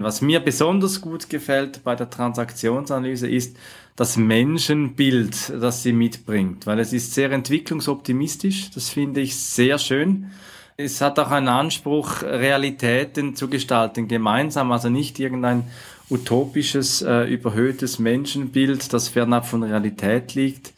Was mir besonders gut gefällt bei der Transaktionsanalyse ist das Menschenbild, das sie mitbringt, weil es ist sehr entwicklungsoptimistisch. Das finde ich sehr schön. Es hat auch einen Anspruch, Realitäten zu gestalten, gemeinsam, also nicht irgendein utopisches, äh, überhöhtes Menschenbild, das fernab von Realität liegt.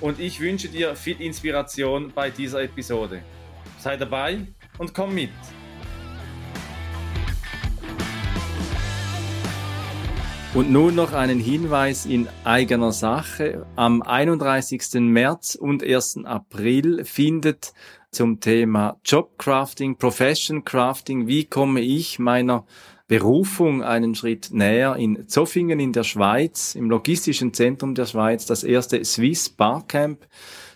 und ich wünsche dir viel Inspiration bei dieser Episode. Sei dabei und komm mit. Und nun noch einen Hinweis in eigener Sache. Am 31. März und 1. April findet zum Thema Jobcrafting, Profession Crafting, wie komme ich meiner Berufung einen Schritt näher in Zoffingen in der Schweiz, im logistischen Zentrum der Schweiz, das erste Swiss Barcamp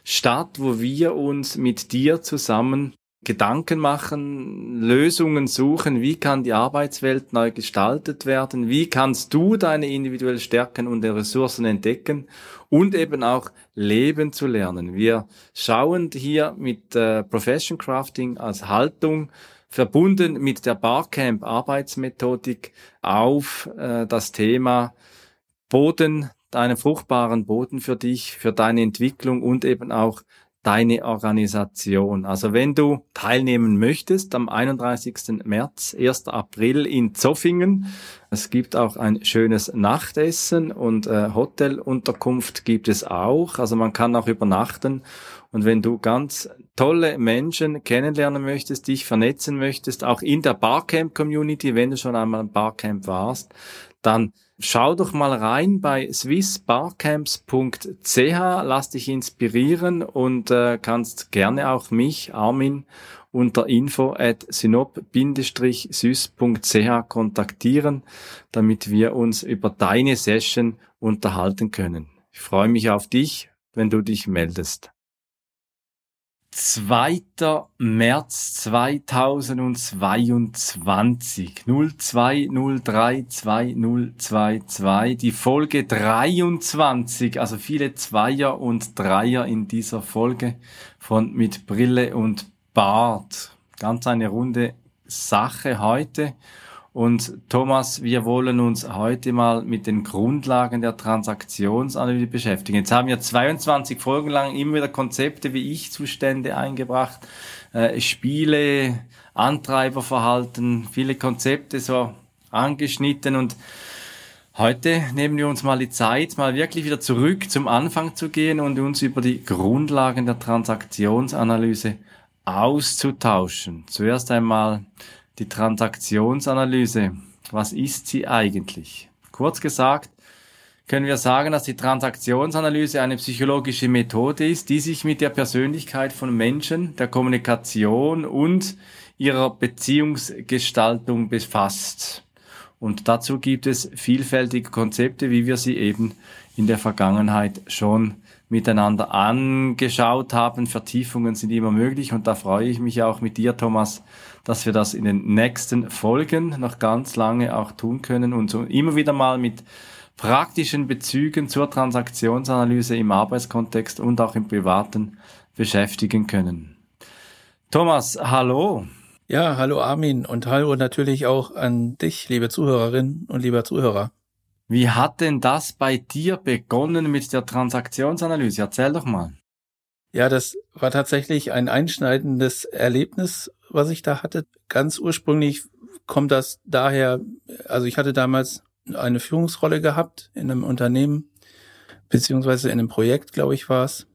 statt, wo wir uns mit dir zusammen Gedanken machen, Lösungen suchen, wie kann die Arbeitswelt neu gestaltet werden, wie kannst du deine individuellen Stärken und Ressourcen entdecken und eben auch leben zu lernen. Wir schauen hier mit äh, Profession Crafting als Haltung verbunden mit der Barcamp Arbeitsmethodik auf äh, das Thema Boden, deinen fruchtbaren Boden für dich, für deine Entwicklung und eben auch deine Organisation. Also wenn du teilnehmen möchtest am 31. März, 1. April in Zoffingen, es gibt auch ein schönes Nachtessen und äh, Hotelunterkunft gibt es auch. Also man kann auch übernachten und wenn du ganz tolle Menschen kennenlernen möchtest, dich vernetzen möchtest, auch in der Barcamp-Community, wenn du schon einmal im Barcamp warst, dann schau doch mal rein bei swissbarcamps.ch, lass dich inspirieren und äh, kannst gerne auch mich, Armin, unter info at synop-sys.ch kontaktieren, damit wir uns über deine Session unterhalten können. Ich freue mich auf dich, wenn du dich meldest. 2. März 2022 02032022 die Folge 23 also viele Zweier und Dreier in dieser Folge von mit Brille und Bart. Ganz eine runde Sache heute und Thomas, wir wollen uns heute mal mit den Grundlagen der Transaktionsanalyse beschäftigen. Jetzt haben wir 22 Folgen lang immer wieder Konzepte wie Ich-Zustände eingebracht, äh, Spiele, Antreiberverhalten, viele Konzepte so angeschnitten und Heute nehmen wir uns mal die Zeit, mal wirklich wieder zurück zum Anfang zu gehen und uns über die Grundlagen der Transaktionsanalyse auszutauschen. Zuerst einmal die Transaktionsanalyse. Was ist sie eigentlich? Kurz gesagt, können wir sagen, dass die Transaktionsanalyse eine psychologische Methode ist, die sich mit der Persönlichkeit von Menschen, der Kommunikation und ihrer Beziehungsgestaltung befasst. Und dazu gibt es vielfältige Konzepte, wie wir sie eben in der Vergangenheit schon miteinander angeschaut haben. Vertiefungen sind immer möglich und da freue ich mich auch mit dir, Thomas, dass wir das in den nächsten Folgen noch ganz lange auch tun können und so immer wieder mal mit praktischen Bezügen zur Transaktionsanalyse im Arbeitskontext und auch im privaten beschäftigen können. Thomas, hallo. Ja, hallo Armin und hallo natürlich auch an dich, liebe Zuhörerinnen und lieber Zuhörer. Wie hat denn das bei dir begonnen mit der Transaktionsanalyse? Erzähl doch mal. Ja, das war tatsächlich ein einschneidendes Erlebnis, was ich da hatte. Ganz ursprünglich kommt das daher, also ich hatte damals eine Führungsrolle gehabt in einem Unternehmen, beziehungsweise in einem Projekt, glaube ich, war es.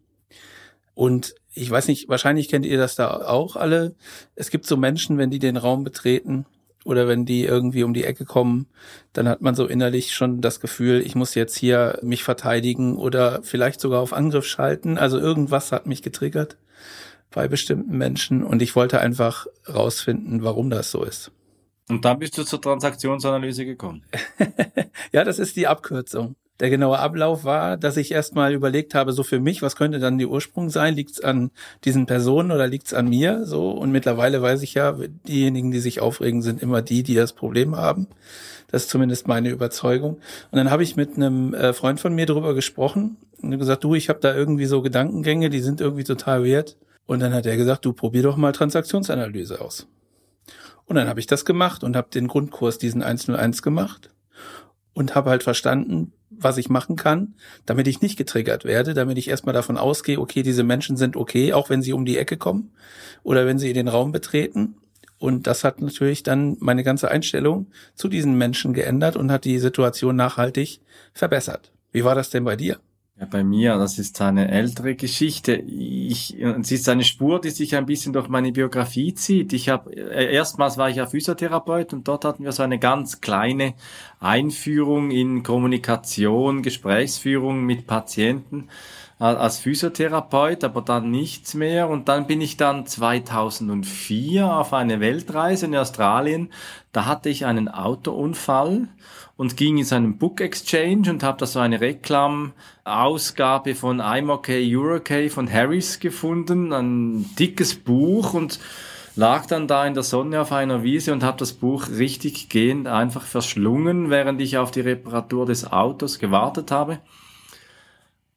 Und ich weiß nicht, wahrscheinlich kennt ihr das da auch alle. Es gibt so Menschen, wenn die den Raum betreten oder wenn die irgendwie um die Ecke kommen, dann hat man so innerlich schon das Gefühl, ich muss jetzt hier mich verteidigen oder vielleicht sogar auf Angriff schalten. Also irgendwas hat mich getriggert bei bestimmten Menschen und ich wollte einfach rausfinden, warum das so ist. Und dann bist du zur Transaktionsanalyse gekommen. ja, das ist die Abkürzung. Der genaue Ablauf war, dass ich erstmal überlegt habe, so für mich, was könnte dann der Ursprung sein? Liegt es an diesen Personen oder liegt es an mir? So und mittlerweile weiß ich ja, diejenigen, die sich aufregen, sind immer die, die das Problem haben. Das ist zumindest meine Überzeugung. Und dann habe ich mit einem äh, Freund von mir darüber gesprochen und gesagt, du, ich habe da irgendwie so Gedankengänge, die sind irgendwie total wert. Und dann hat er gesagt, du probier doch mal Transaktionsanalyse aus. Und dann habe ich das gemacht und habe den Grundkurs diesen 101 gemacht und habe halt verstanden, was ich machen kann, damit ich nicht getriggert werde, damit ich erstmal davon ausgehe, okay, diese Menschen sind okay, auch wenn sie um die Ecke kommen oder wenn sie den Raum betreten. Und das hat natürlich dann meine ganze Einstellung zu diesen Menschen geändert und hat die Situation nachhaltig verbessert. Wie war das denn bei dir? Ja, bei mir, das ist eine ältere Geschichte. Ich, es ist eine Spur, die sich ein bisschen durch meine Biografie zieht. Ich habe äh, erstmals war ich ja Physiotherapeut und dort hatten wir so eine ganz kleine Einführung in Kommunikation, Gesprächsführung mit Patienten als Physiotherapeut, aber dann nichts mehr. Und dann bin ich dann 2004 auf eine Weltreise in Australien. Da hatte ich einen Autounfall und ging in seinen Book Exchange und habe da so eine Reklamausgabe von I'm okay, You're okay von Harris gefunden, ein dickes Buch und lag dann da in der Sonne auf einer Wiese und habe das Buch richtig gehend einfach verschlungen, während ich auf die Reparatur des Autos gewartet habe.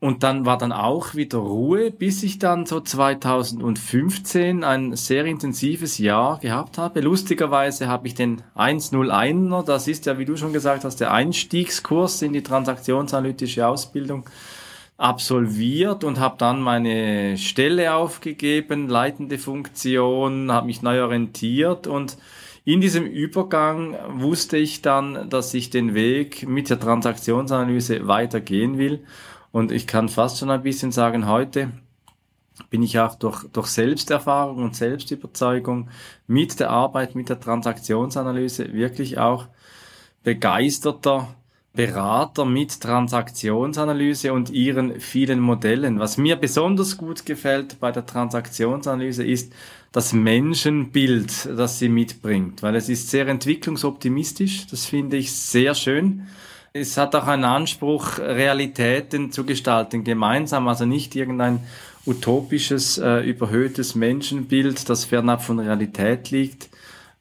Und dann war dann auch wieder Ruhe, bis ich dann so 2015 ein sehr intensives Jahr gehabt habe. Lustigerweise habe ich den 101er, das ist ja, wie du schon gesagt hast, der Einstiegskurs in die transaktionsanalytische Ausbildung absolviert und habe dann meine Stelle aufgegeben, leitende Funktion, habe mich neu orientiert und in diesem Übergang wusste ich dann, dass ich den Weg mit der Transaktionsanalyse weitergehen will und ich kann fast schon ein bisschen sagen, heute bin ich auch durch, durch Selbsterfahrung und Selbstüberzeugung mit der Arbeit, mit der Transaktionsanalyse wirklich auch begeisterter Berater mit Transaktionsanalyse und ihren vielen Modellen. Was mir besonders gut gefällt bei der Transaktionsanalyse ist das Menschenbild, das sie mitbringt, weil es ist sehr entwicklungsoptimistisch. Das finde ich sehr schön. Es hat auch einen Anspruch, Realitäten zu gestalten, gemeinsam, also nicht irgendein utopisches, äh, überhöhtes Menschenbild, das fernab von Realität liegt,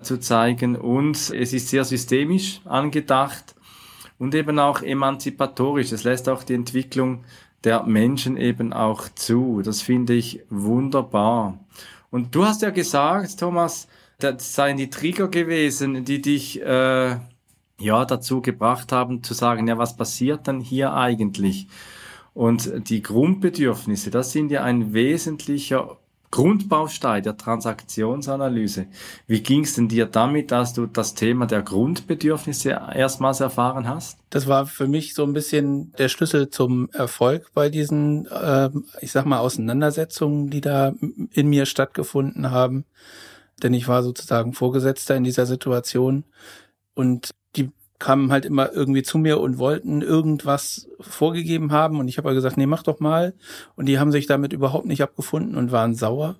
zu zeigen. Und es ist sehr systemisch angedacht und eben auch emanzipatorisch. Es lässt auch die Entwicklung der Menschen eben auch zu. Das finde ich wunderbar. Und du hast ja gesagt, Thomas, das seien die Trigger gewesen, die dich äh, ja dazu gebracht haben zu sagen, ja, was passiert dann hier eigentlich? Und die Grundbedürfnisse, das sind ja ein wesentlicher Grundbaustein der Transaktionsanalyse. Wie ging es denn dir damit, dass du das Thema der Grundbedürfnisse erstmals erfahren hast? Das war für mich so ein bisschen der Schlüssel zum Erfolg bei diesen, äh, ich sag mal, Auseinandersetzungen, die da in mir stattgefunden haben. Denn ich war sozusagen Vorgesetzter in dieser Situation. Und kamen halt immer irgendwie zu mir und wollten irgendwas vorgegeben haben und ich habe gesagt, nee, mach doch mal. Und die haben sich damit überhaupt nicht abgefunden und waren sauer.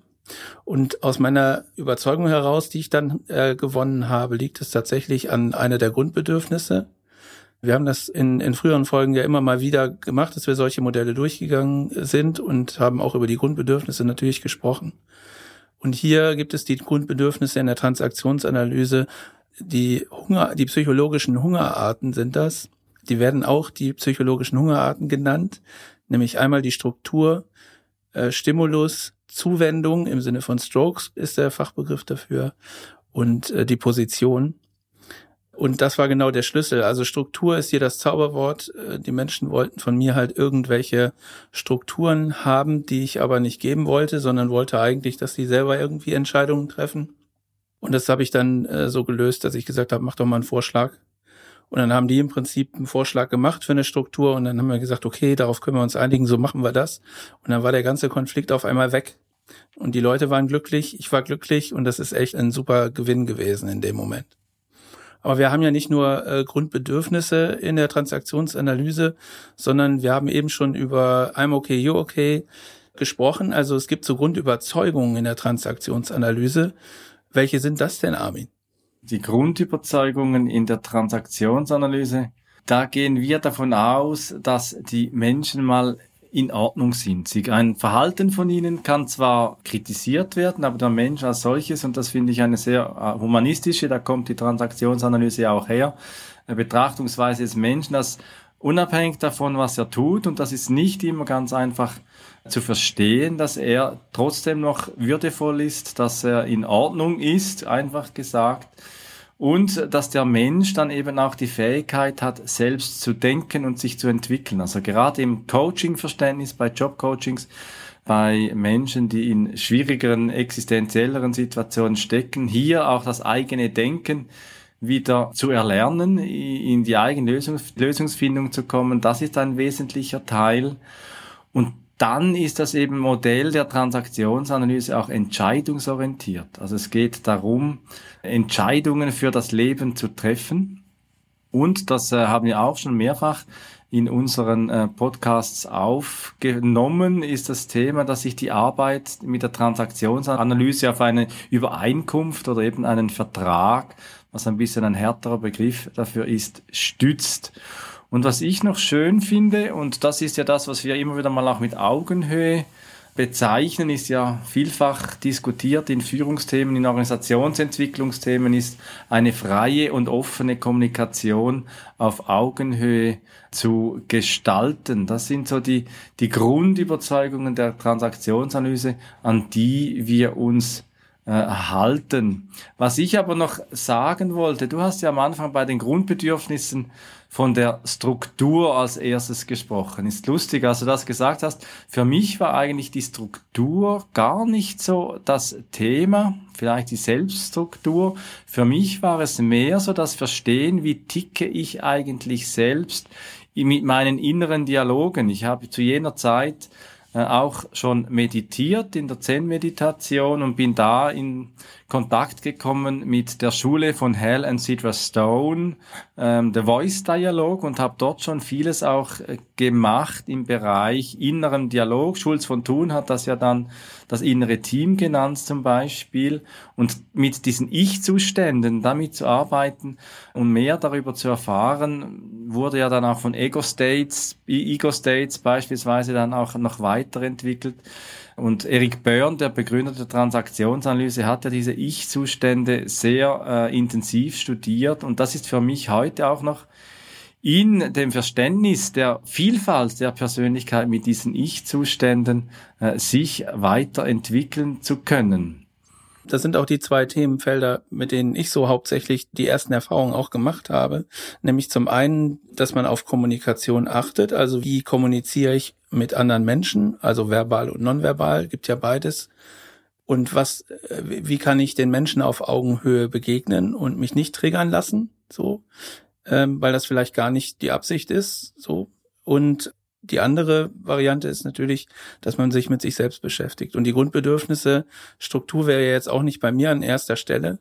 Und aus meiner Überzeugung heraus, die ich dann äh, gewonnen habe, liegt es tatsächlich an einer der Grundbedürfnisse. Wir haben das in, in früheren Folgen ja immer mal wieder gemacht, dass wir solche Modelle durchgegangen sind und haben auch über die Grundbedürfnisse natürlich gesprochen. Und hier gibt es die Grundbedürfnisse in der Transaktionsanalyse die Hunger, die psychologischen Hungerarten sind das. Die werden auch die psychologischen Hungerarten genannt, nämlich einmal die Struktur, äh, Stimulus, Zuwendung im Sinne von Strokes ist der Fachbegriff dafür und äh, die Position. Und das war genau der Schlüssel. Also Struktur ist hier das Zauberwort. Äh, die Menschen wollten von mir halt irgendwelche Strukturen haben, die ich aber nicht geben wollte, sondern wollte eigentlich, dass sie selber irgendwie Entscheidungen treffen. Und das habe ich dann äh, so gelöst, dass ich gesagt habe, mach doch mal einen Vorschlag. Und dann haben die im Prinzip einen Vorschlag gemacht für eine Struktur und dann haben wir gesagt, okay, darauf können wir uns einigen, so machen wir das. Und dann war der ganze Konflikt auf einmal weg. Und die Leute waren glücklich, ich war glücklich und das ist echt ein super Gewinn gewesen in dem Moment. Aber wir haben ja nicht nur äh, Grundbedürfnisse in der Transaktionsanalyse, sondern wir haben eben schon über I'm okay, you okay gesprochen. Also es gibt so Grundüberzeugungen in der Transaktionsanalyse, welche sind das denn, Armin? die Grundüberzeugungen in der Transaktionsanalyse, da gehen wir davon aus, dass die Menschen mal in Ordnung sind. Ein Verhalten von ihnen kann zwar kritisiert werden, aber der Mensch als solches, und das finde ich eine sehr äh, humanistische, da kommt die Transaktionsanalyse auch her, Betrachtungsweise des Menschen, dass unabhängig davon, was er tut, und das ist nicht immer ganz einfach zu verstehen, dass er trotzdem noch würdevoll ist, dass er in Ordnung ist, einfach gesagt, und dass der Mensch dann eben auch die Fähigkeit hat, selbst zu denken und sich zu entwickeln. Also gerade im Coaching-Verständnis, bei Jobcoachings, bei Menschen, die in schwierigeren, existenzielleren Situationen stecken, hier auch das eigene Denken wieder zu erlernen, in die eigene Lösungs Lösungsfindung zu kommen, das ist ein wesentlicher Teil. Und dann ist das eben Modell der Transaktionsanalyse auch entscheidungsorientiert. Also es geht darum, Entscheidungen für das Leben zu treffen. Und das äh, haben wir auch schon mehrfach in unseren äh, Podcasts aufgenommen, ist das Thema, dass sich die Arbeit mit der Transaktionsanalyse auf eine Übereinkunft oder eben einen Vertrag, was ein bisschen ein härterer Begriff dafür ist, stützt. Und was ich noch schön finde, und das ist ja das, was wir immer wieder mal auch mit Augenhöhe bezeichnen, ist ja vielfach diskutiert in Führungsthemen, in Organisationsentwicklungsthemen, ist eine freie und offene Kommunikation auf Augenhöhe zu gestalten. Das sind so die, die Grundüberzeugungen der Transaktionsanalyse, an die wir uns äh, halten. Was ich aber noch sagen wollte, du hast ja am Anfang bei den Grundbedürfnissen von der Struktur als erstes gesprochen. Ist lustig, als du das gesagt hast. Für mich war eigentlich die Struktur gar nicht so das Thema, vielleicht die Selbststruktur. Für mich war es mehr so das Verstehen, wie ticke ich eigentlich selbst mit meinen inneren Dialogen. Ich habe zu jener Zeit auch schon meditiert in der Zen-Meditation und bin da in Kontakt gekommen mit der Schule von Hal and Sidra Stone, ähm, The Voice Dialog und habe dort schon vieles auch äh, gemacht im Bereich inneren Dialog. Schulz von Thun hat das ja dann das innere Team genannt zum Beispiel und mit diesen Ich-Zuständen damit zu arbeiten und mehr darüber zu erfahren, wurde ja dann auch von Ego States, Ego States beispielsweise dann auch noch weiterentwickelt. Und Eric Byrne, der Begründer der Transaktionsanalyse, hat ja diese Ich-Zustände sehr äh, intensiv studiert. Und das ist für mich heute auch noch in dem Verständnis der Vielfalt der Persönlichkeit mit diesen Ich-Zuständen äh, sich weiterentwickeln zu können. Das sind auch die zwei Themenfelder, mit denen ich so hauptsächlich die ersten Erfahrungen auch gemacht habe. Nämlich zum einen, dass man auf Kommunikation achtet. Also wie kommuniziere ich mit anderen Menschen? Also verbal und nonverbal, gibt ja beides. Und was, äh, wie kann ich den Menschen auf Augenhöhe begegnen und mich nicht triggern lassen? So, ähm, weil das vielleicht gar nicht die Absicht ist. So. Und die andere Variante ist natürlich, dass man sich mit sich selbst beschäftigt. Und die Grundbedürfnisse, Struktur wäre ja jetzt auch nicht bei mir an erster Stelle,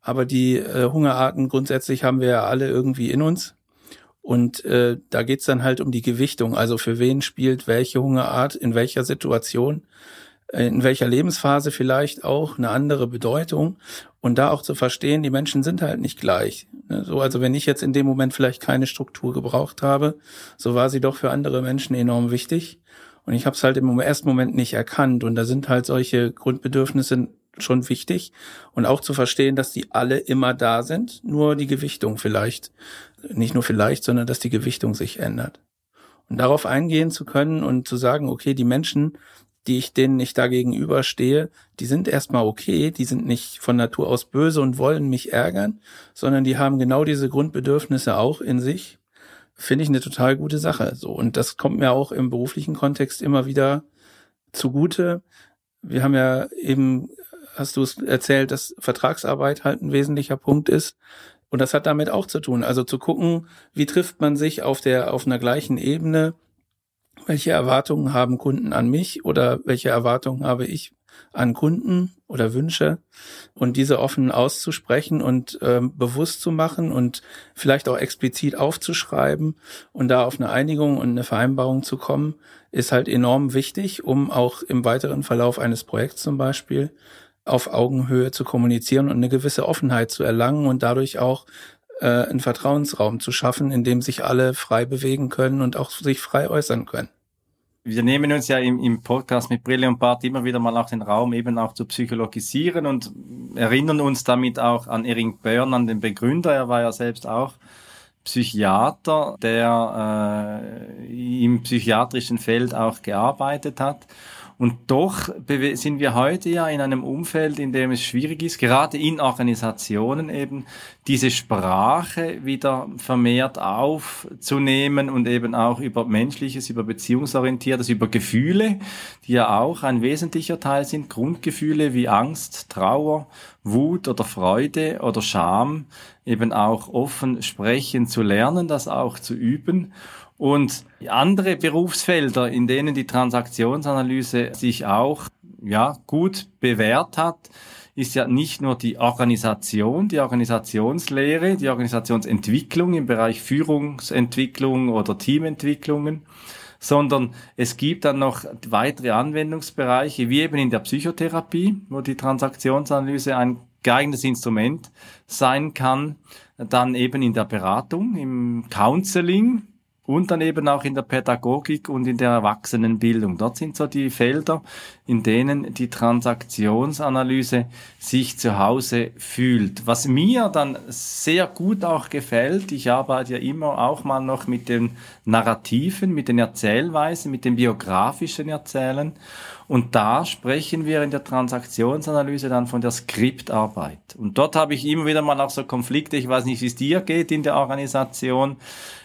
aber die äh, Hungerarten grundsätzlich haben wir ja alle irgendwie in uns. Und äh, da geht's dann halt um die Gewichtung. Also für wen spielt welche Hungerart in welcher Situation in welcher Lebensphase vielleicht auch eine andere Bedeutung und da auch zu verstehen, die Menschen sind halt nicht gleich. Ne, so, also wenn ich jetzt in dem Moment vielleicht keine Struktur gebraucht habe, so war sie doch für andere Menschen enorm wichtig. Und ich habe es halt im ersten Moment nicht erkannt. Und da sind halt solche Grundbedürfnisse schon wichtig. Und auch zu verstehen, dass die alle immer da sind, nur die Gewichtung vielleicht, nicht nur vielleicht, sondern dass die Gewichtung sich ändert. Und darauf eingehen zu können und zu sagen, okay, die Menschen die ich denen nicht da gegenüberstehe, die sind erstmal okay, die sind nicht von Natur aus böse und wollen mich ärgern, sondern die haben genau diese Grundbedürfnisse auch in sich. Finde ich eine total gute Sache. So. Und das kommt mir auch im beruflichen Kontext immer wieder zugute. Wir haben ja eben, hast du es erzählt, dass Vertragsarbeit halt ein wesentlicher Punkt ist. Und das hat damit auch zu tun. Also zu gucken, wie trifft man sich auf der, auf einer gleichen Ebene, welche Erwartungen haben Kunden an mich oder welche Erwartungen habe ich an Kunden oder Wünsche und diese offen auszusprechen und ähm, bewusst zu machen und vielleicht auch explizit aufzuschreiben und da auf eine Einigung und eine Vereinbarung zu kommen, ist halt enorm wichtig, um auch im weiteren Verlauf eines Projekts zum Beispiel auf Augenhöhe zu kommunizieren und eine gewisse Offenheit zu erlangen und dadurch auch äh, einen Vertrauensraum zu schaffen, in dem sich alle frei bewegen können und auch sich frei äußern können. Wir nehmen uns ja im, im Podcast mit Brille und Bart immer wieder mal auch den Raum eben auch zu psychologisieren und erinnern uns damit auch an Erik Börn, an den Begründer. Er war ja selbst auch Psychiater, der äh, im psychiatrischen Feld auch gearbeitet hat. Und doch sind wir heute ja in einem Umfeld, in dem es schwierig ist, gerade in Organisationen eben diese Sprache wieder vermehrt aufzunehmen und eben auch über Menschliches, über Beziehungsorientiertes, über Gefühle, die ja auch ein wesentlicher Teil sind, Grundgefühle wie Angst, Trauer, Wut oder Freude oder Scham, eben auch offen sprechen zu lernen, das auch zu üben und andere Berufsfelder, in denen die Transaktionsanalyse sich auch ja, gut bewährt hat, ist ja nicht nur die Organisation, die Organisationslehre, die Organisationsentwicklung im Bereich Führungsentwicklung oder Teamentwicklungen, sondern es gibt dann noch weitere Anwendungsbereiche, wie eben in der Psychotherapie, wo die Transaktionsanalyse ein geeignetes Instrument sein kann, dann eben in der Beratung, im Counseling, und dann eben auch in der Pädagogik und in der Erwachsenenbildung. Dort sind so die Felder, in denen die Transaktionsanalyse sich zu Hause fühlt. Was mir dann sehr gut auch gefällt, ich arbeite ja immer auch mal noch mit den Narrativen, mit den Erzählweisen, mit dem biografischen Erzählen. Und da sprechen wir in der Transaktionsanalyse dann von der Skriptarbeit. Und dort habe ich immer wieder mal auch so Konflikte, ich weiß nicht, wie es dir geht in der Organisation.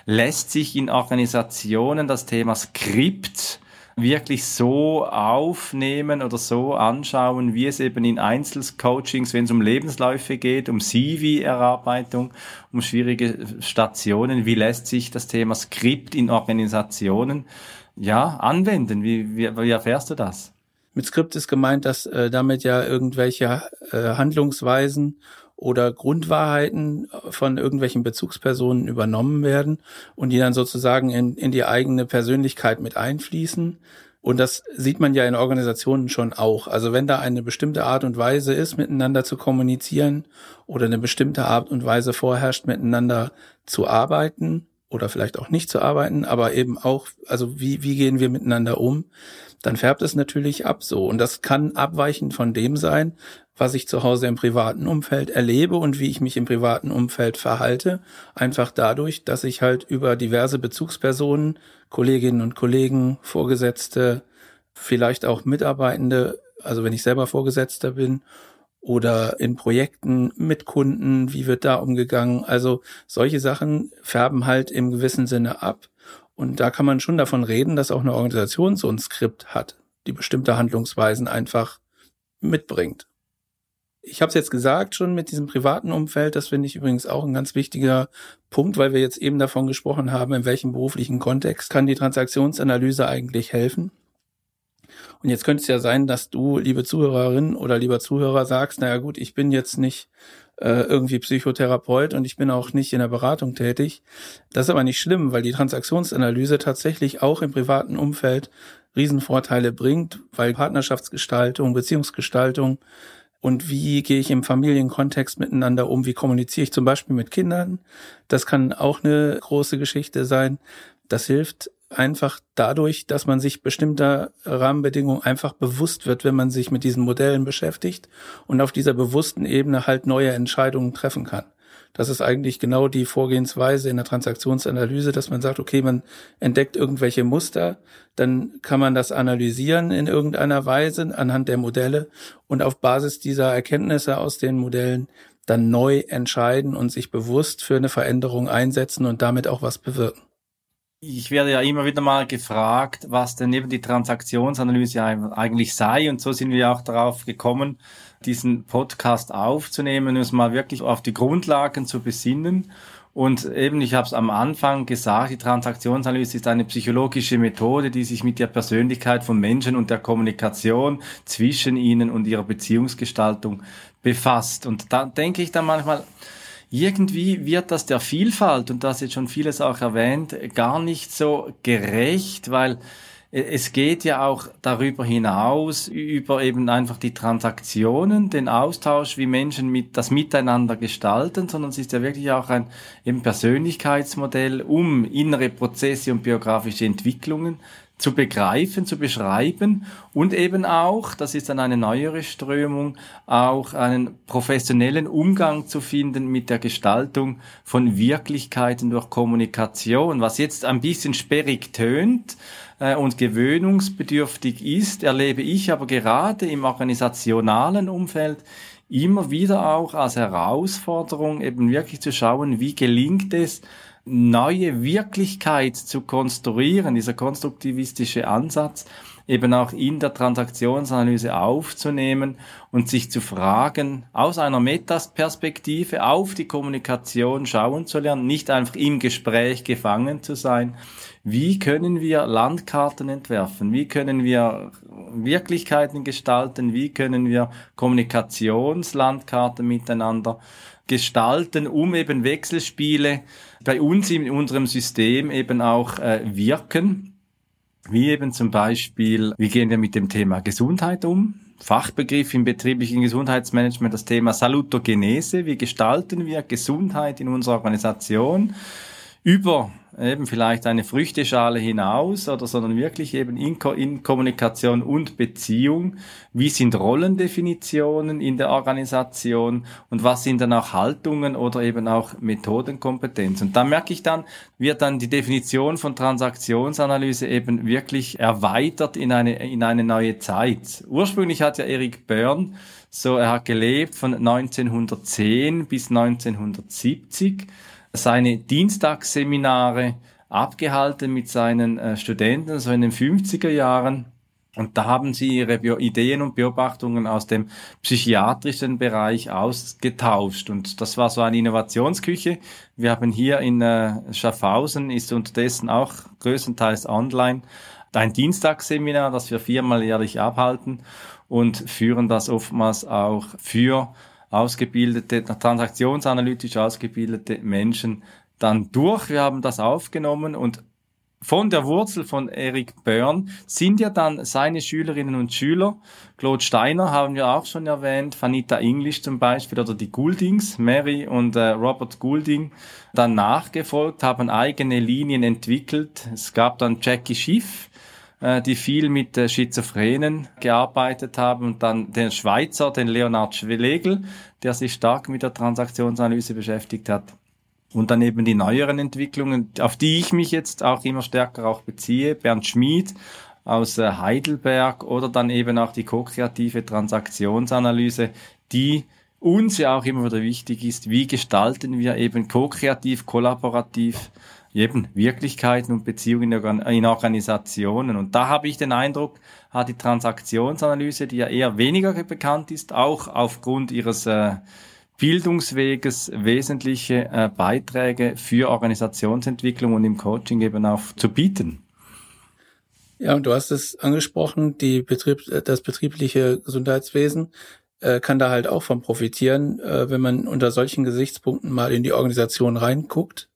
Lässt sich in Organisationen das Thema Skript wirklich so aufnehmen oder so anschauen, wie es eben in Einzelcoachings, wenn es um Lebensläufe geht, um CV-Erarbeitung, um schwierige Stationen, wie lässt sich das Thema Skript in Organisationen ja anwenden? Wie, wie, wie erfährst du das? Mit Skript ist gemeint, dass äh, damit ja irgendwelche äh, Handlungsweisen oder Grundwahrheiten von irgendwelchen Bezugspersonen übernommen werden und die dann sozusagen in, in die eigene Persönlichkeit mit einfließen. Und das sieht man ja in Organisationen schon auch. Also wenn da eine bestimmte Art und Weise ist, miteinander zu kommunizieren oder eine bestimmte Art und Weise vorherrscht, miteinander zu arbeiten oder vielleicht auch nicht zu arbeiten, aber eben auch, also wie, wie gehen wir miteinander um, dann färbt es natürlich ab so. Und das kann abweichend von dem sein, was ich zu Hause im privaten Umfeld erlebe und wie ich mich im privaten Umfeld verhalte. Einfach dadurch, dass ich halt über diverse Bezugspersonen, Kolleginnen und Kollegen, Vorgesetzte, vielleicht auch Mitarbeitende, also wenn ich selber Vorgesetzter bin, oder in Projekten mit Kunden, wie wird da umgegangen? Also solche Sachen färben halt im gewissen Sinne ab. Und da kann man schon davon reden, dass auch eine Organisation so ein Skript hat, die bestimmte Handlungsweisen einfach mitbringt. Ich habe es jetzt gesagt schon mit diesem privaten Umfeld, das finde ich übrigens auch ein ganz wichtiger Punkt, weil wir jetzt eben davon gesprochen haben, in welchem beruflichen Kontext kann die Transaktionsanalyse eigentlich helfen. Und jetzt könnte es ja sein, dass du, liebe Zuhörerin oder lieber Zuhörer, sagst, naja gut, ich bin jetzt nicht irgendwie Psychotherapeut und ich bin auch nicht in der Beratung tätig. Das ist aber nicht schlimm, weil die Transaktionsanalyse tatsächlich auch im privaten Umfeld Riesenvorteile bringt, weil Partnerschaftsgestaltung, Beziehungsgestaltung und wie gehe ich im Familienkontext miteinander um, wie kommuniziere ich zum Beispiel mit Kindern. Das kann auch eine große Geschichte sein. Das hilft einfach dadurch, dass man sich bestimmter Rahmenbedingungen einfach bewusst wird, wenn man sich mit diesen Modellen beschäftigt und auf dieser bewussten Ebene halt neue Entscheidungen treffen kann. Das ist eigentlich genau die Vorgehensweise in der Transaktionsanalyse, dass man sagt, okay, man entdeckt irgendwelche Muster, dann kann man das analysieren in irgendeiner Weise anhand der Modelle und auf Basis dieser Erkenntnisse aus den Modellen dann neu entscheiden und sich bewusst für eine Veränderung einsetzen und damit auch was bewirken. Ich werde ja immer wieder mal gefragt, was denn eben die Transaktionsanalyse eigentlich sei. Und so sind wir auch darauf gekommen, diesen Podcast aufzunehmen, uns mal wirklich auf die Grundlagen zu besinnen. Und eben, ich habe es am Anfang gesagt, die Transaktionsanalyse ist eine psychologische Methode, die sich mit der Persönlichkeit von Menschen und der Kommunikation zwischen ihnen und ihrer Beziehungsgestaltung befasst. Und da denke ich dann manchmal, irgendwie wird das der Vielfalt, und das jetzt schon vieles auch erwähnt, gar nicht so gerecht, weil es geht ja auch darüber hinaus, über eben einfach die Transaktionen, den Austausch, wie Menschen mit, das Miteinander gestalten, sondern es ist ja wirklich auch ein eben Persönlichkeitsmodell, um innere Prozesse und biografische Entwicklungen zu begreifen, zu beschreiben und eben auch, das ist dann eine neuere Strömung, auch einen professionellen Umgang zu finden mit der Gestaltung von Wirklichkeiten durch Kommunikation, was jetzt ein bisschen sperrig tönt äh, und gewöhnungsbedürftig ist, erlebe ich aber gerade im organisationalen Umfeld immer wieder auch als Herausforderung, eben wirklich zu schauen, wie gelingt es, neue Wirklichkeit zu konstruieren, dieser konstruktivistische Ansatz, eben auch in der Transaktionsanalyse aufzunehmen und sich zu fragen, aus einer Metasperspektive auf die Kommunikation schauen zu lernen, nicht einfach im Gespräch gefangen zu sein. Wie können wir Landkarten entwerfen? Wie können wir Wirklichkeiten gestalten? Wie können wir Kommunikationslandkarten miteinander gestalten, um eben Wechselspiele bei uns in unserem System eben auch äh, wirken. Wie eben zum Beispiel, wie gehen wir mit dem Thema Gesundheit um? Fachbegriff im betrieblichen Gesundheitsmanagement, das Thema Salutogenese. Wie gestalten wir Gesundheit in unserer Organisation? Über eben vielleicht eine Früchteschale hinaus oder sondern wirklich eben in, Ko in Kommunikation und Beziehung. Wie sind Rollendefinitionen in der Organisation und was sind dann auch Haltungen oder eben auch Methodenkompetenz? Und da merke ich dann, wird dann die Definition von Transaktionsanalyse eben wirklich erweitert in eine, in eine neue Zeit. Ursprünglich hat ja Eric Byrne so, er hat gelebt von 1910 bis 1970 seine Dienstagsseminare abgehalten mit seinen äh, Studenten, so in den 50er Jahren. Und da haben sie ihre Bio Ideen und Beobachtungen aus dem psychiatrischen Bereich ausgetauscht. Und das war so eine Innovationsküche. Wir haben hier in äh, Schaffhausen, ist unterdessen auch größtenteils online, ein Dienstagsseminar, das wir viermal jährlich abhalten und führen das oftmals auch für ausgebildete, transaktionsanalytisch ausgebildete Menschen dann durch. Wir haben das aufgenommen und von der Wurzel von Eric Byrne sind ja dann seine Schülerinnen und Schüler. Claude Steiner haben wir auch schon erwähnt, Vanita English zum Beispiel oder die Gouldings, Mary und äh, Robert Goulding, dann nachgefolgt, haben eigene Linien entwickelt. Es gab dann Jackie Schiff, die viel mit äh, Schizophrenen gearbeitet haben und dann den Schweizer, den Leonard Schwelegel, der sich stark mit der Transaktionsanalyse beschäftigt hat. Und dann eben die neueren Entwicklungen, auf die ich mich jetzt auch immer stärker auch beziehe. Bernd Schmid aus äh, Heidelberg oder dann eben auch die ko-kreative Transaktionsanalyse, die uns ja auch immer wieder wichtig ist. Wie gestalten wir eben ko-kreativ, kollaborativ eben Wirklichkeiten und Beziehungen in Organisationen. Und da habe ich den Eindruck, hat die Transaktionsanalyse, die ja eher weniger bekannt ist, auch aufgrund ihres äh, Bildungsweges wesentliche äh, Beiträge für Organisationsentwicklung und im Coaching eben auch zu bieten. Ja, und du hast es angesprochen, die Betrieb, das betriebliche Gesundheitswesen äh, kann da halt auch von profitieren, äh, wenn man unter solchen Gesichtspunkten mal in die Organisation reinguckt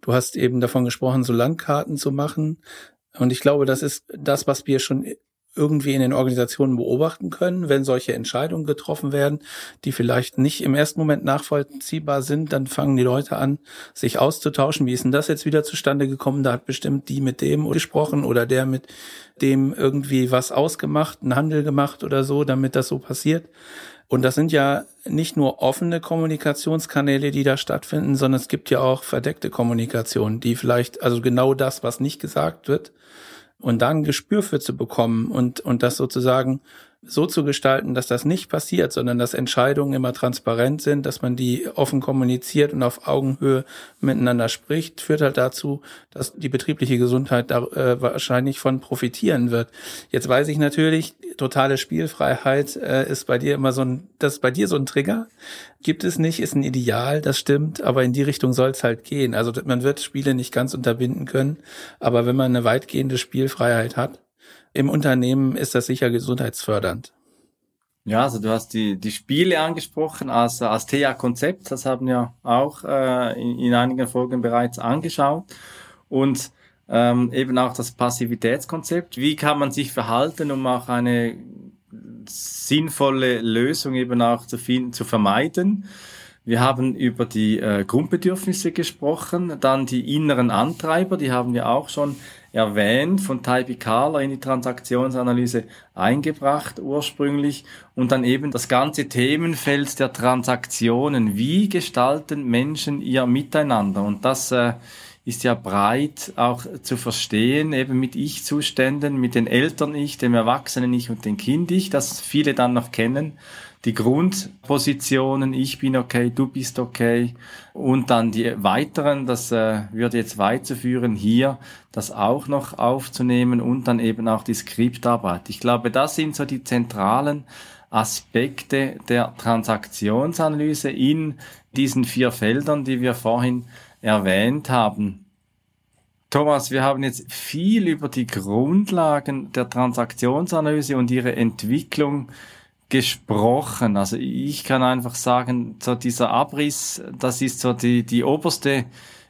Du hast eben davon gesprochen, so Landkarten zu machen. Und ich glaube, das ist das, was wir schon irgendwie in den Organisationen beobachten können, wenn solche Entscheidungen getroffen werden, die vielleicht nicht im ersten Moment nachvollziehbar sind, dann fangen die Leute an, sich auszutauschen. Wie ist denn das jetzt wieder zustande gekommen? Da hat bestimmt die mit dem gesprochen oder der mit dem irgendwie was ausgemacht, einen Handel gemacht oder so, damit das so passiert. Und das sind ja nicht nur offene Kommunikationskanäle, die da stattfinden, sondern es gibt ja auch verdeckte Kommunikation, die vielleicht, also genau das, was nicht gesagt wird, und da ein Gespür für zu bekommen und, und das sozusagen so zu gestalten, dass das nicht passiert, sondern dass Entscheidungen immer transparent sind, dass man die offen kommuniziert und auf Augenhöhe miteinander spricht, führt halt dazu, dass die betriebliche Gesundheit da äh, wahrscheinlich von profitieren wird. Jetzt weiß ich natürlich, totale Spielfreiheit äh, ist bei dir immer so ein, das ist bei dir so ein Trigger. Gibt es nicht, ist ein Ideal, das stimmt, aber in die Richtung soll es halt gehen. Also man wird Spiele nicht ganz unterbinden können, aber wenn man eine weitgehende Spielfreiheit hat, im Unternehmen ist das sicher gesundheitsfördernd. Ja, also du hast die, die Spiele angesprochen als, als TEA-Konzept. Das haben wir auch äh, in, in einigen Folgen bereits angeschaut. Und ähm, eben auch das Passivitätskonzept. Wie kann man sich verhalten, um auch eine sinnvolle Lösung eben auch zu, finden, zu vermeiden? Wir haben über die äh, Grundbedürfnisse gesprochen, dann die inneren Antreiber, die haben wir auch schon erwähnt, von Taibi Kahler in die Transaktionsanalyse eingebracht ursprünglich und dann eben das ganze Themenfeld der Transaktionen. Wie gestalten Menschen ihr Miteinander? Und das äh, ist ja breit auch zu verstehen, eben mit Ich-Zuständen, mit den Eltern-Ich, dem Erwachsenen-Ich und dem Kind-Ich, das viele dann noch kennen die Grundpositionen, ich bin okay, du bist okay und dann die weiteren, das äh, würde jetzt weiterführen, hier das auch noch aufzunehmen und dann eben auch die Skriptarbeit. Ich glaube, das sind so die zentralen Aspekte der Transaktionsanalyse in diesen vier Feldern, die wir vorhin erwähnt haben. Thomas, wir haben jetzt viel über die Grundlagen der Transaktionsanalyse und ihre Entwicklung gesprochen. Also ich kann einfach sagen, so dieser Abriss, das ist so die, die oberste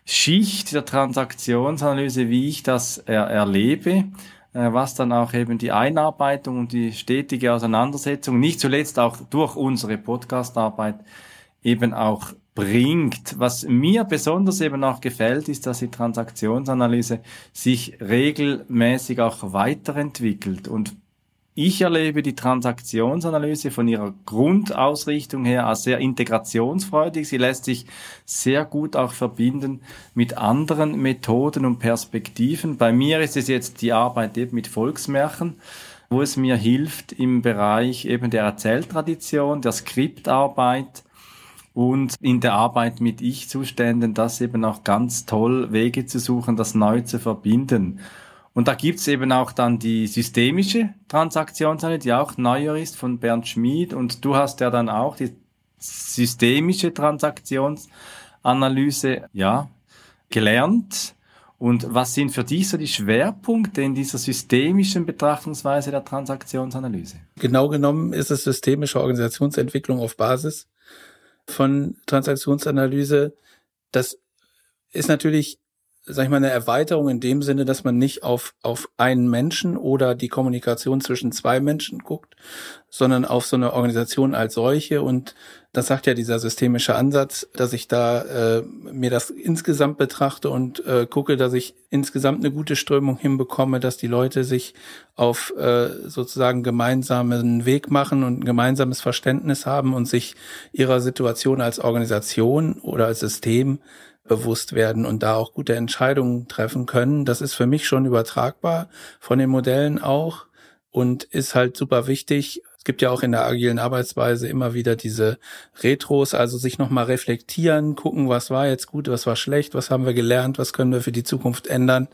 Schicht der Transaktionsanalyse, wie ich das er, erlebe, äh, was dann auch eben die Einarbeitung und die stetige Auseinandersetzung, nicht zuletzt auch durch unsere Podcastarbeit eben auch bringt. Was mir besonders eben auch gefällt, ist, dass die Transaktionsanalyse sich regelmäßig auch weiterentwickelt und ich erlebe die Transaktionsanalyse von ihrer Grundausrichtung her als sehr integrationsfreudig. Sie lässt sich sehr gut auch verbinden mit anderen Methoden und Perspektiven. Bei mir ist es jetzt die Arbeit eben mit Volksmärchen, wo es mir hilft im Bereich eben der Erzähltradition, der Skriptarbeit, und in der Arbeit mit Ich-Zuständen, das eben auch ganz toll Wege zu suchen, das neu zu verbinden. Und da gibt's eben auch dann die systemische Transaktionsanalyse, die auch neuer ist von Bernd Schmid. Und du hast ja dann auch die systemische Transaktionsanalyse, ja, gelernt. Und was sind für dich so die Schwerpunkte in dieser systemischen Betrachtungsweise der Transaktionsanalyse? Genau genommen ist es systemische Organisationsentwicklung auf Basis von Transaktionsanalyse. Das ist natürlich sag ich mal, eine Erweiterung in dem Sinne, dass man nicht auf, auf einen Menschen oder die Kommunikation zwischen zwei Menschen guckt, sondern auf so eine Organisation als solche. Und das sagt ja dieser systemische Ansatz, dass ich da äh, mir das insgesamt betrachte und äh, gucke, dass ich insgesamt eine gute Strömung hinbekomme, dass die Leute sich auf äh, sozusagen gemeinsamen Weg machen und ein gemeinsames Verständnis haben und sich ihrer Situation als Organisation oder als System bewusst werden und da auch gute Entscheidungen treffen können. Das ist für mich schon übertragbar von den Modellen auch und ist halt super wichtig. Es gibt ja auch in der agilen Arbeitsweise immer wieder diese Retros, also sich nochmal reflektieren, gucken, was war jetzt gut, was war schlecht, was haben wir gelernt, was können wir für die Zukunft ändern,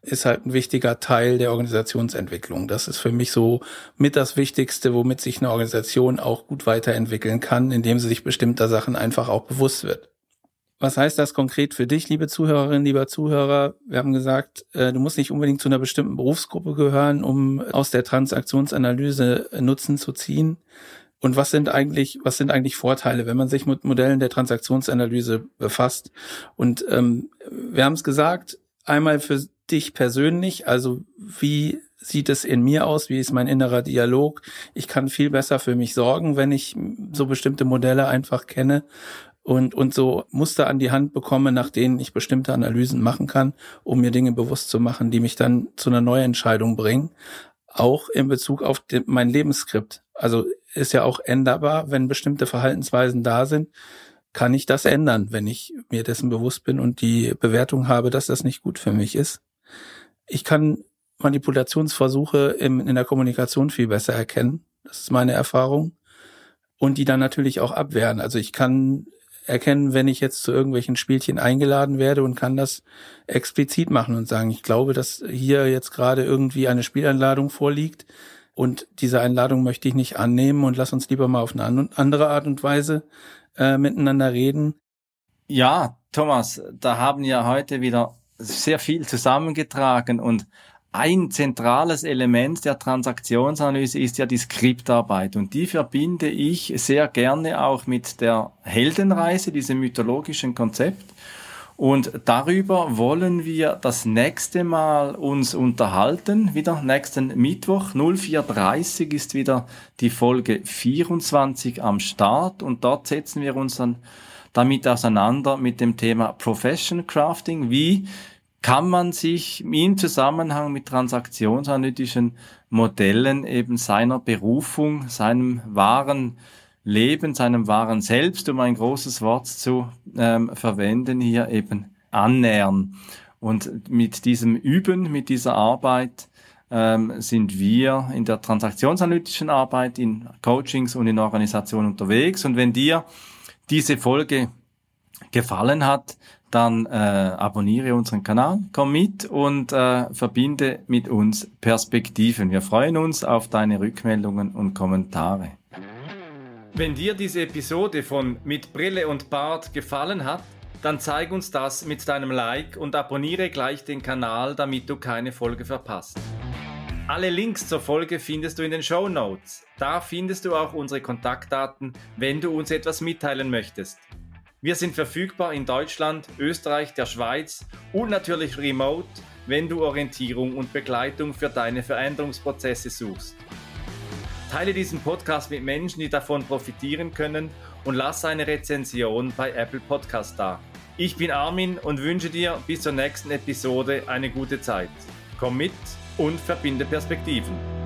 ist halt ein wichtiger Teil der Organisationsentwicklung. Das ist für mich so mit das Wichtigste, womit sich eine Organisation auch gut weiterentwickeln kann, indem sie sich bestimmter Sachen einfach auch bewusst wird. Was heißt das konkret für dich, liebe Zuhörerin, lieber Zuhörer? Wir haben gesagt, äh, du musst nicht unbedingt zu einer bestimmten Berufsgruppe gehören, um aus der Transaktionsanalyse Nutzen zu ziehen. Und was sind eigentlich, was sind eigentlich Vorteile, wenn man sich mit Modellen der Transaktionsanalyse befasst? Und ähm, wir haben es gesagt, einmal für dich persönlich, also wie sieht es in mir aus? Wie ist mein innerer Dialog? Ich kann viel besser für mich sorgen, wenn ich so bestimmte Modelle einfach kenne und, und so Muster an die Hand bekomme, nach denen ich bestimmte Analysen machen kann, um mir Dinge bewusst zu machen, die mich dann zu einer Neuentscheidung bringen. Auch in Bezug auf den, mein Lebensskript. Also ist ja auch änderbar, wenn bestimmte Verhaltensweisen da sind, kann ich das ändern, wenn ich mir dessen bewusst bin und die Bewertung habe, dass das nicht gut für mich ist. Ich kann Manipulationsversuche im, in der Kommunikation viel besser erkennen. Das ist meine Erfahrung. Und die dann natürlich auch abwehren. Also ich kann erkennen, wenn ich jetzt zu irgendwelchen Spielchen eingeladen werde und kann das explizit machen und sagen, ich glaube, dass hier jetzt gerade irgendwie eine Spielanladung vorliegt und diese Einladung möchte ich nicht annehmen und lass uns lieber mal auf eine andere Art und Weise äh, miteinander reden. Ja, Thomas, da haben wir heute wieder sehr viel zusammengetragen und ein zentrales Element der Transaktionsanalyse ist ja die Skriptarbeit und die verbinde ich sehr gerne auch mit der Heldenreise, diesem mythologischen Konzept. Und darüber wollen wir das nächste Mal uns unterhalten. Wieder nächsten Mittwoch, 04.30 ist wieder die Folge 24 am Start. Und dort setzen wir uns dann damit auseinander mit dem Thema Profession Crafting. Wie kann man sich im Zusammenhang mit transaktionsanalytischen Modellen eben seiner Berufung, seinem wahren Leben, seinem wahren Selbst, um ein großes Wort zu ähm, verwenden, hier eben annähern. Und mit diesem Üben, mit dieser Arbeit ähm, sind wir in der transaktionsanalytischen Arbeit, in Coachings und in Organisationen unterwegs. Und wenn dir diese Folge gefallen hat, dann äh, abonniere unseren Kanal, komm mit und äh, verbinde mit uns Perspektiven. Wir freuen uns auf deine Rückmeldungen und Kommentare. Wenn dir diese Episode von Mit Brille und Bart gefallen hat, dann zeig uns das mit deinem Like und abonniere gleich den Kanal, damit du keine Folge verpasst. Alle Links zur Folge findest du in den Show Notes. Da findest du auch unsere Kontaktdaten, wenn du uns etwas mitteilen möchtest. Wir sind verfügbar in Deutschland, Österreich, der Schweiz und natürlich remote, wenn du Orientierung und Begleitung für deine Veränderungsprozesse suchst. Teile diesen Podcast mit Menschen, die davon profitieren können und lass eine Rezension bei Apple Podcast da. Ich bin Armin und wünsche dir bis zur nächsten Episode eine gute Zeit. Komm mit und verbinde Perspektiven.